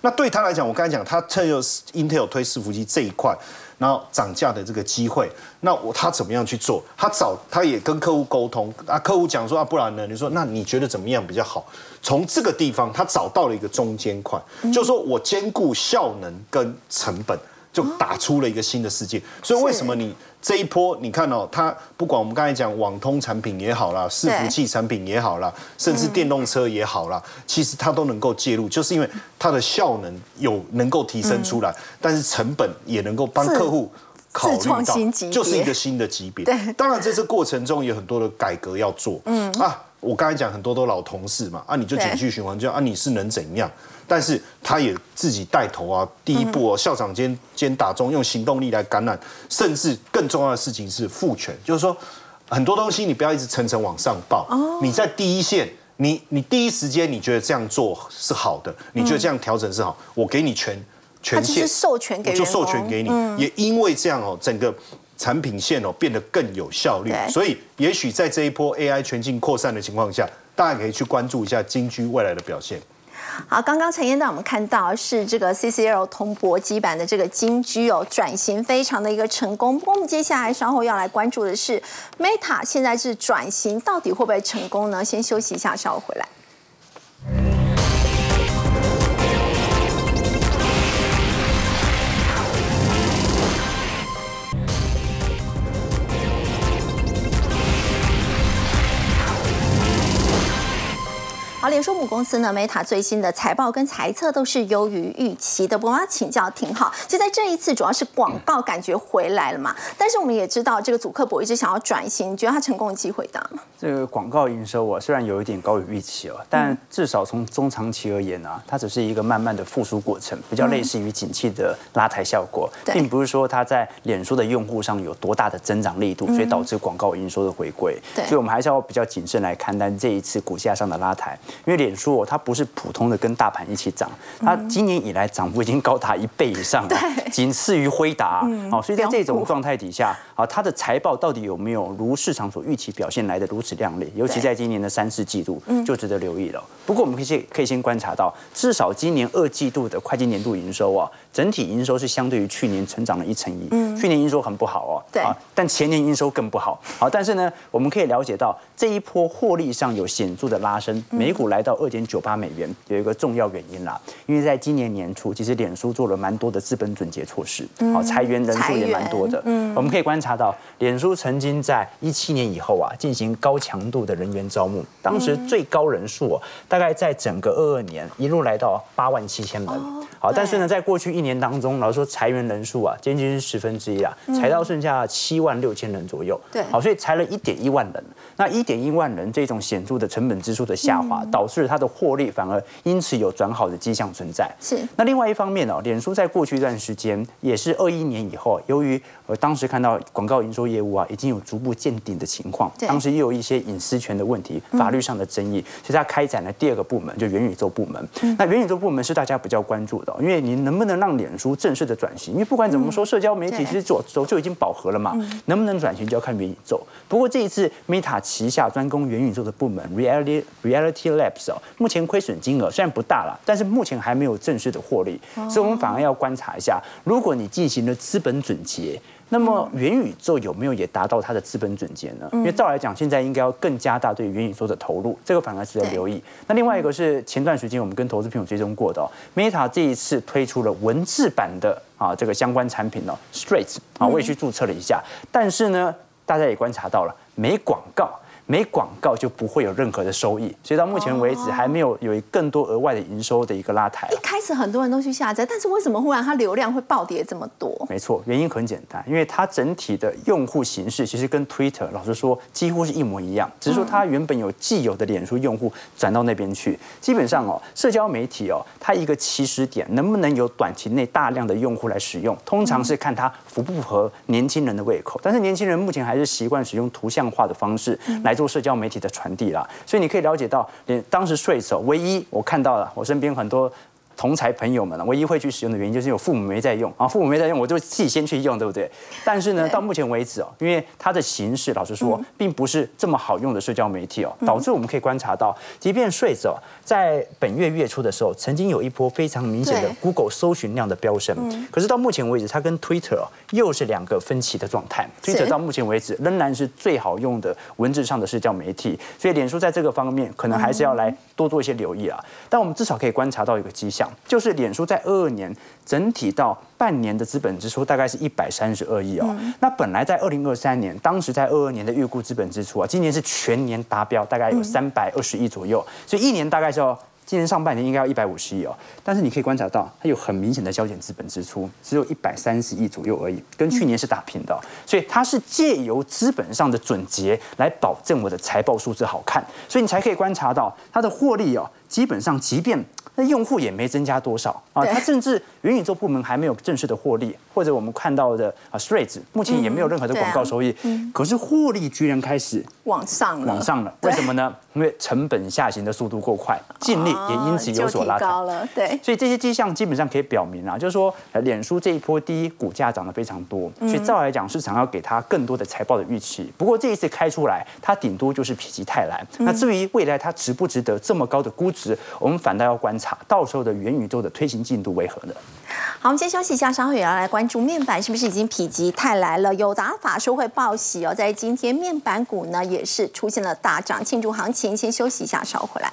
那对他来讲，我刚才讲，他趁有 Intel 推伺服器这一块。然后涨价的这个机会，那我他怎么样去做？他找他也跟客户沟通啊，客户讲说啊，不然呢？你说那你觉得怎么样比较好？从这个地方他找到了一个中间块，就是说我兼顾效能跟成本。就打出了一个新的世界，所以为什么你这一波你看哦，它不管我们刚才讲网通产品也好啦，伺服器产品也好啦，甚至电动车也好啦，其实它都能够介入，就是因为它的效能有能够提升出来，但是成本也能够帮客户考虑到，就是一个新的级别。对，当然在这过程中有很多的改革要做。嗯。啊，我刚才讲很多都老同事嘛，啊，你就景气循环，就啊，你是能怎样？但是他也自己带头啊，第一步哦，校长兼兼打中，用行动力来感染，甚至更重要的事情是赋权，就是说很多东西你不要一直层层往上报，你在第一线，你你第一时间你觉得这样做是好的，你觉得这样调整是好，我给你权权限，授权给就授权给你，也因为这样哦，整个产品线哦变得更有效率，所以也许在这一波 AI 全境扩散的情况下，大家可以去关注一下金居未来的表现。好，刚刚陈燕带我们看到是这个 CCL 铜箔基板的这个金居哦，转型非常的一个成功。不过我们接下来稍后要来关注的是 Meta 现在是转型，到底会不会成功呢？先休息一下，稍后回来。好，脸书母公司呢，Meta 最新的财报跟财测都是优于预期的。我要请教挺好，就在这一次主要是广告感觉回来了嘛？但是我们也知道，这个祖克伯一直想要转型，你觉得他成功的机会大吗？这个广告营收啊，虽然有一点高于预期哦，但至少从中长期而言啊，它只是一个慢慢的复苏过程，比较类似于景气的拉抬效果，并不是说它在脸书的用户上有多大的增长力度，所以导致广告营收的回归。所以我们还是要比较谨慎来看待这一次股价上的拉抬。因为脸书它不是普通的跟大盘一起涨，它今年以来涨幅已经高达一倍以上了，仅次于辉达。好，所以在这种状态底下，啊，它的财报到底有没有如市场所预期表现来的如此亮丽？尤其在今年的三四季度，就值得留意了。不过我们可以先可以先观察到，至少今年二季度的会计年度营收啊。整体营收是相对于去年成长了一成一，嗯，去年营收很不好哦，对。啊，但前年营收更不好，好，但是呢，我们可以了解到这一波获利上有显著的拉升，美股来到二点九八美元，有一个重要原因啦，因为在今年年初，其实脸书做了蛮多的资本准结措施，好，裁员人数也蛮多的，嗯，我们可以观察到，脸书曾经在一七年以后啊，进行高强度的人员招募，当时最高人数大概在整个二二年一路来到八万七千人。好，但是呢，在过去一年当中，老实说，裁员人数啊，接近是十分之一啊，裁到剩下七万六千人左右。对，好，所以裁了一点一万人。那一点一万人这种显著的成本支出的下滑，导致它的获利反而因此有转好的迹象存在。是。那另外一方面呢，脸书在过去一段时间，也是二一年以后，由于呃当时看到广告营收业务啊，已经有逐步见顶的情况，当时又有一些隐私权的问题、法律上的争议，所以它开展了第二个部门，就元宇宙部门。那元宇宙部门是大家比较关注的。因为你能不能让脸书正式的转型？因为不管怎么说，社交媒体其实早早就已经饱和了嘛，能不能转型就要看元宇宙。不过这一次，Meta 旗下专攻元宇宙的部门 Reality Reality Labs 哦，目前亏损金额虽然不大了，但是目前还没有正式的获利，所以我们反而要观察一下，如果你进行了资本准结。那么元宇宙有没有也达到它的资本准结呢？因为照来讲，现在应该要更加大对元宇宙的投入，这个反而值得留意。那另外一个是前段时间我们跟投资朋友追踪过的哦，Meta 这一次推出了文字版的啊这个相关产品呢，Straight 啊，我也去注册了一下，但是呢，大家也观察到了没广告。没广告就不会有任何的收益，所以到目前为止还没有有更多额外的营收的一个拉抬。一开始很多人都去下载，但是为什么忽然它流量会暴跌这么多？没错，原因很简单，因为它整体的用户形式其实跟 Twitter 老实说几乎是一模一样，只是说它原本有既有的脸书用户转到那边去。基本上哦，社交媒体哦，它一个起始点能不能有短期内大量的用户来使用，通常是看它符不符合年轻人的胃口。但是年轻人目前还是习惯使用图像化的方式来做社交媒体的。传递了，所以你可以了解到，连当时税收唯一我看到了，我身边很多。同才朋友们呢，唯一会去使用的原因就是有父母没在用啊，父母没在用，我就自己先去用，对不对？但是呢，到目前为止哦，因为它的形式，老实说，并不是这么好用的社交媒体哦，导致我们可以观察到，即便睡者在本月月初的时候，曾经有一波非常明显的 Google 搜寻量的飙升，可是到目前为止，它跟 Twitter 又是两个分歧的状态。Twitter 到目前为止仍然是最好用的文字上的社交媒体，所以脸书在这个方面可能还是要来多做一些留意啊。但我们至少可以观察到一个迹象。就是脸书在二二年整体到半年的资本支出大概是一百三十二亿哦，那本来在二零二三年，当时在二二年的预估资本支出啊，今年是全年达标，大概有三百二十亿左右，所以一年大概是要。今年上半年应该要一百五十亿哦，但是你可以观察到，它有很明显的削减资本支出，只有一百三十亿左右而已，跟去年是打平的，所以它是借由资本上的准结来保证我的财报数字好看，所以你才可以观察到它的获利哦，基本上即便。那用户也没增加多少啊，它甚至元宇宙部门还没有正式的获利，或者我们看到的啊，Threads 目前也没有任何的广告收益，可是获利居然开始往上了，往上了，为什么呢？因为成本下行的速度够快，净利也因此有所拉高了，对，所以这些迹象基本上可以表明啊，就是说，脸书这一波第一股价涨得非常多，所以照来讲，市场要给它更多的财报的预期。不过这一次开出来，它顶多就是否极泰来。那至于未来它值不值得这么高的估值，我们反倒要观察。到时候的元宇宙的推行进度为何呢？好，我们先休息一下，稍后也要来关注面板是不是已经否极泰来了？有打法说会报喜哦，在今天面板股呢也是出现了大涨，庆祝行情。先休息一下，稍后回来。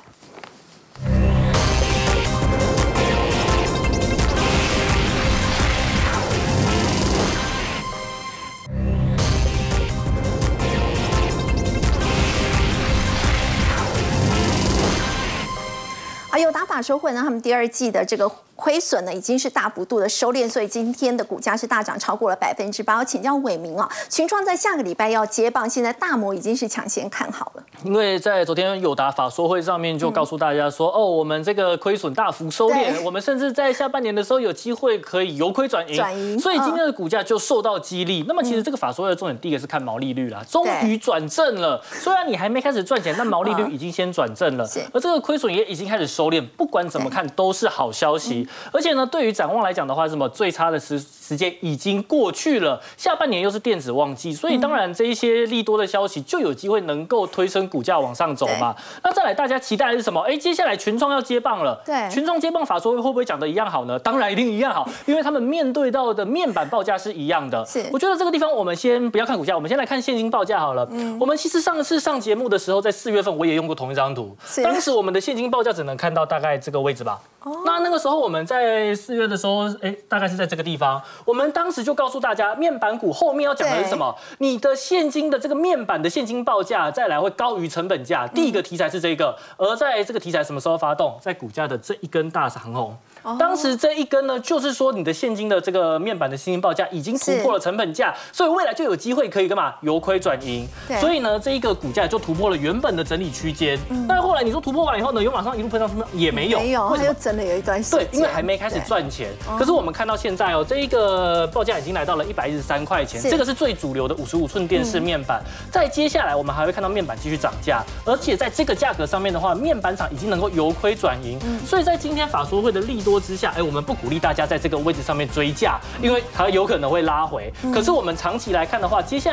友达法收会呢，他们第二季的这个。亏损呢已经是大幅度的收敛，所以今天的股价是大涨超过了百分之八。我请教伟明啊，群创在下个礼拜要接棒，现在大摩已经是抢先看好了。因为在昨天友达法说会上面就告诉大家说，哦，我们这个亏损大幅收敛，我们甚至在下半年的时候有机会可以由亏转盈。转盈，所以今天的股价就受到激励。那么其实这个法说会的重点第一个是看毛利率啦，终于转正了。虽然你还没开始赚钱，但毛利率已经先转正了，而这个亏损也已经开始收敛。不管怎么看都是好消息。而且呢，对于展望来讲的话，什么最差的时时间已经过去了，下半年又是电子旺季，所以当然这一些利多的消息就有机会能够推升股价往上走嘛。那再来，大家期待的是什么？哎，接下来群创要接棒了，对，群创接棒法说会不会讲的一样好呢？当然一定一样好，因为他们面对到的面板报价是一样的。是，我觉得这个地方我们先不要看股价，我们先来看现金报价好了。嗯，我们其实上次上节目的时候，在四月份我也用过同一张图，当时我们的现金报价只能看到大概这个位置吧。那那个时候我们在四月的时候，哎，大概是在这个地方。我们当时就告诉大家，面板股后面要讲的是什么？你的现金的这个面板的现金报价再来会高于成本价。第一个题材是这个，而在这个题材什么时候发动？在股价的这一根大长红。当时这一根呢，就是说你的现金的这个面板的现金报价已经突破了成本价，所以未来就有机会可以干嘛？由亏转盈。所以呢，这一个股价就突破了原本的整理区间。但是后来你说突破完以后呢，又马上一路喷上去也没有，没有，它又整理有一段时间。对，因为还没开始赚钱。可是我们看到现在哦，这一个报价已经来到了一百一十三块钱，这个是最主流的五十五寸电视面板。在接下来我们还会看到面板继续涨价，而且在这个价格上面的话，面板厂已经能够由亏转盈。所以在今天法说会的利多。多之下，哎，我们不鼓励大家在这个位置上面追价，因为它有可能会拉回。可是我们长期来看的话，接下来。